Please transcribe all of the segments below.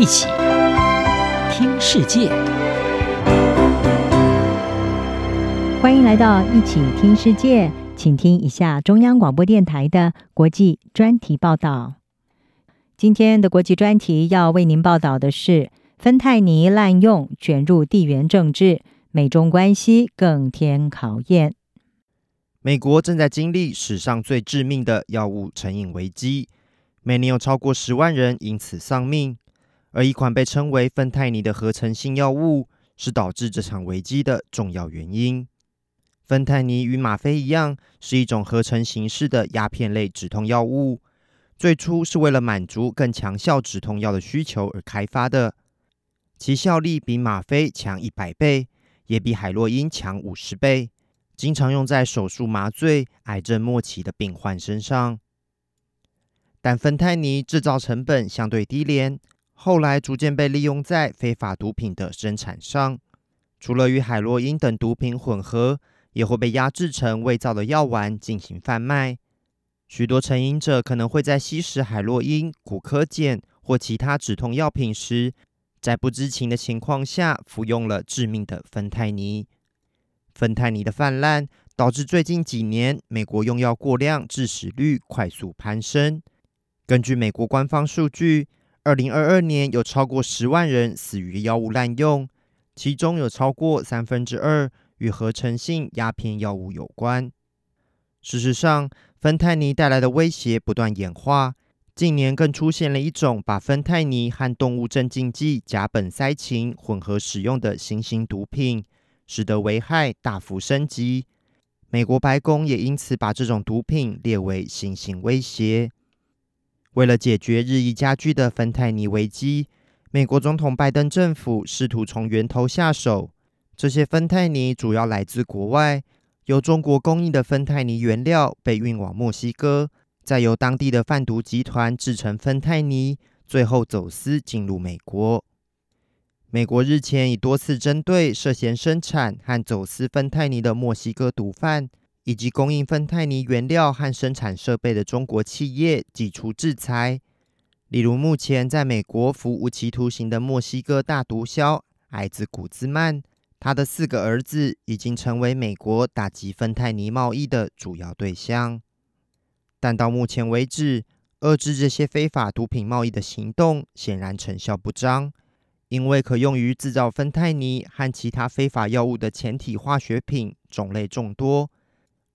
一起听世界，欢迎来到一起听世界，请听一下中央广播电台的国际专题报道。今天的国际专题要为您报道的是：芬太尼滥用卷入地缘政治，美中关系更添考验。美国正在经历史上最致命的药物成瘾危机，每年有超过十万人因此丧命。而一款被称为芬太尼的合成性药物，是导致这场危机的重要原因。芬太尼与吗啡一样，是一种合成形式的鸦片类止痛药物，最初是为了满足更强效止痛药的需求而开发的，其效力比吗啡强一百倍，也比海洛因强五十倍，经常用在手术麻醉、癌症末期的病患身上。但芬太尼制造成本相对低廉。后来逐渐被利用在非法毒品的生产上，除了与海洛因等毒品混合，也会被压制成伪造的药丸进行贩卖。许多成瘾者可能会在吸食海洛因、古柯碱或其他止痛药品时，在不知情的情况下服用了致命的芬太尼。芬太尼的泛滥导致最近几年美国用药过量致死率快速攀升。根据美国官方数据，二零二二年有超过十万人死于药物滥用，其中有超过三分之二与合成性鸦片药物有关。事实上，芬太尼带来的威胁不断演化，近年更出现了一种把芬太尼和动物镇静剂甲苯噻嗪混合使用的新型毒品，使得危害大幅升级。美国白宫也因此把这种毒品列为新型威胁。为了解决日益加剧的芬太尼危机，美国总统拜登政府试图从源头下手。这些芬太尼主要来自国外，由中国供应的芬太尼原料被运往墨西哥，再由当地的贩毒集团制成芬太尼，最后走私进入美国。美国日前已多次针对涉嫌生产和走私芬太尼的墨西哥毒贩，以及供应芬太尼原料和生产设备的中国企业祭出制裁，例如目前在美国服无期徒刑的墨西哥大毒枭艾兹古兹曼，他的四个儿子已经成为美国打击芬太尼贸易的主要对象。但到目前为止，遏制这些非法毒品贸易的行动显然成效不彰，因为可用于制造芬太尼和其他非法药物的前体化学品种类众多。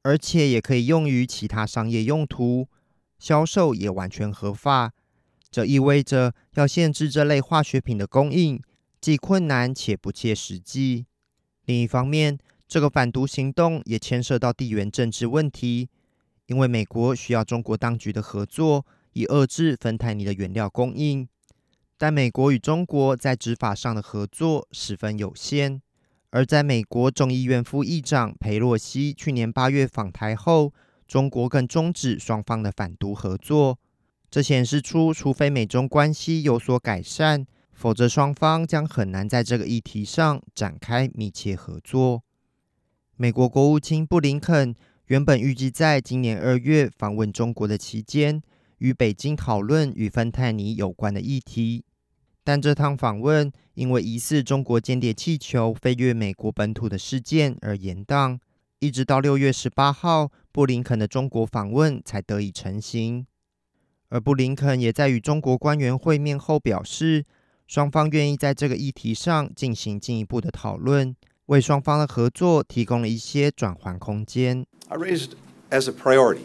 而且也可以用于其他商业用途，销售也完全合法。这意味着要限制这类化学品的供应，既困难且不切实际。另一方面，这个反毒行动也牵涉到地缘政治问题，因为美国需要中国当局的合作，以遏制芬太尼的原料供应。但美国与中国在执法上的合作十分有限。而在美国众议院副议长佩洛西去年八月访台后，中国更终止双方的反毒合作。这显示出，除非美中关系有所改善，否则双方将很难在这个议题上展开密切合作。美国国务卿布林肯原本预计在今年二月访问中国的期间，与北京讨论与芬太尼有关的议题。但这趟访问因为疑似中国间谍气球飞越美国本土的事件而延宕，一直到六月十八号，布林肯的中国访问才得以成行。而布林肯也在与中国官员会面后表示，双方愿意在这个议题上进行进一步的讨论，为双方的合作提供了一些转换空间。I raised as a priority.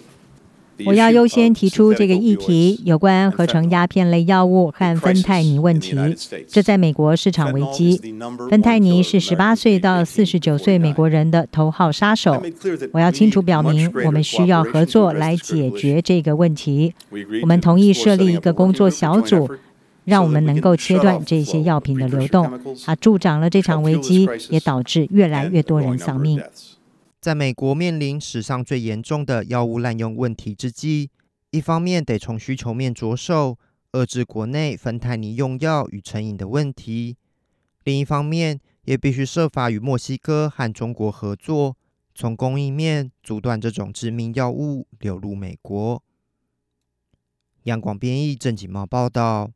我要优先提出这个议题，有关合成鸦片类药物和芬太尼问题。这在美国市场危机。芬太尼是十八岁到四十九岁美国人的头号杀手。我要清楚表明，我们需要合作来解决这个问题。我们同意设立一个工作小组，让我们能够切断这些药品的流动。它助长了这场危机，也导致越来越多人丧命。在美国面临史上最严重的药物滥用问题之际，一方面得从需求面着手，遏制国内芬太尼用药与成瘾的问题；另一方面，也必须设法与墨西哥和中国合作，从供应面阻断这种致命药物流入美国。央广编译郑锦茂报道。